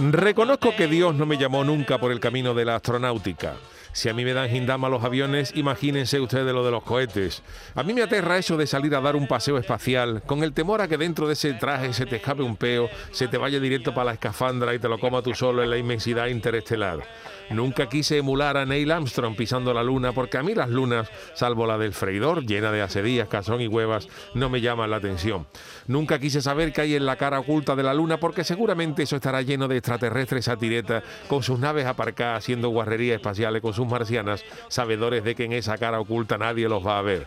Reconozco que Dios no me llamó nunca por el camino de la astronáutica. Si a mí me dan gindama los aviones, imagínense ustedes lo de los cohetes. A mí me aterra eso de salir a dar un paseo espacial, con el temor a que dentro de ese traje se te escape un peo, se te vaya directo para la escafandra y te lo coma tú solo en la inmensidad interestelar. Nunca quise emular a Neil Armstrong pisando la luna, porque a mí las lunas, salvo la del freidor, llena de asedías, cazón y huevas, no me llaman la atención. Nunca quise saber qué hay en la cara oculta de la luna, porque seguramente eso estará lleno de extraterrestres satiretas, con sus naves aparcadas haciendo guarrerías espaciales con sus marcianas, sabedores de que en esa cara oculta nadie los va a ver.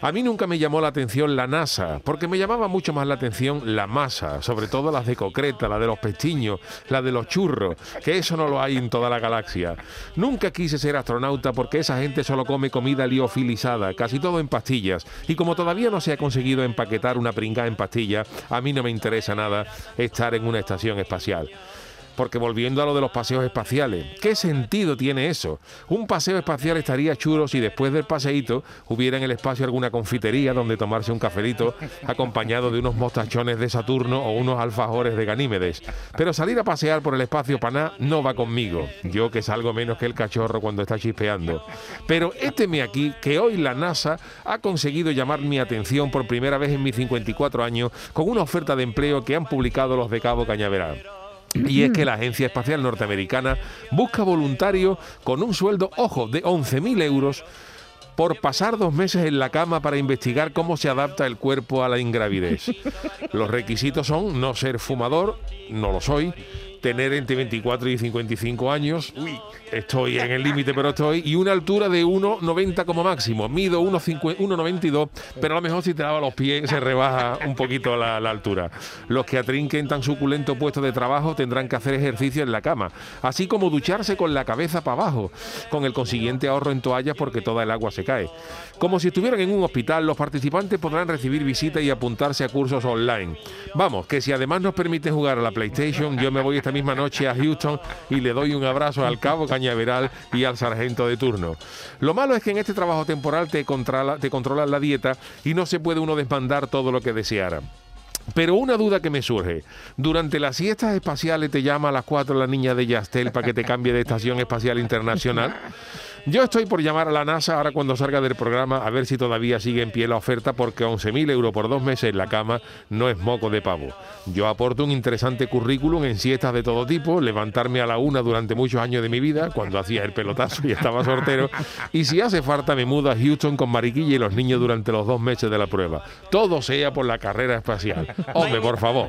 A mí nunca me llamó la atención la NASA, porque me llamaba mucho más la atención la masa, sobre todo las de concreta, la de los pestiños, la de los churros, que eso no lo hay en toda la galaxia. Nunca quise ser astronauta porque esa gente solo come comida liofilizada, casi todo en pastillas, y como todavía no se ha conseguido empaquetar una pringa en pastilla, a mí no me interesa nada estar en una estación espacial. Porque volviendo a lo de los paseos espaciales, ¿qué sentido tiene eso? Un paseo espacial estaría chulo si después del paseíto hubiera en el espacio alguna confitería donde tomarse un cafelito acompañado de unos mostachones de Saturno o unos alfajores de Ganímedes. Pero salir a pasear por el espacio paná no va conmigo. Yo que salgo menos que el cachorro cuando está chispeando. Pero este me aquí que hoy la NASA ha conseguido llamar mi atención por primera vez en mis 54 años con una oferta de empleo que han publicado los de Cabo Cañaveral. Y es que la Agencia Espacial Norteamericana busca voluntarios con un sueldo, ojo, de 11.000 euros por pasar dos meses en la cama para investigar cómo se adapta el cuerpo a la ingravidez. Los requisitos son no ser fumador, no lo soy, tener entre 24 y 55 años. Estoy en el límite, pero estoy. Y una altura de 1,90 como máximo. Mido 1,92, pero a lo mejor si te lava los pies se rebaja un poquito la, altura. Los que atrinquen tan suculento puesto de trabajo tendrán que hacer ejercicio en la cama, así como ducharse con la cabeza para abajo, con el consiguiente ahorro en toallas porque toda el agua se cae. Como si estuvieran en un hospital, los participantes podrán recibir visitas y apuntarse a cursos online. Vamos, que si además nos permite jugar a la PlayStation, yo me voy esta misma noche a Houston y le doy un abrazo al cabo Cañaveral y al sargento de turno. Lo malo es que en este trabajo temporal te controla, te controlan la dieta y no se puede uno desmandar todo lo que deseara. Pero una duda que me surge. Durante las siestas espaciales te llama a las 4 la niña de Yastel para que te cambie de estación espacial internacional. Yo estoy por llamar a la NASA ahora cuando salga del programa a ver si todavía sigue en pie la oferta porque 11.000 euros por dos meses en la cama no es moco de pavo. Yo aporto un interesante currículum en siestas de todo tipo, levantarme a la una durante muchos años de mi vida, cuando hacía el pelotazo y estaba soltero, y si hace falta me mudo a Houston con Mariquilla y los niños durante los dos meses de la prueba. Todo sea por la carrera espacial. Hombre, por favor.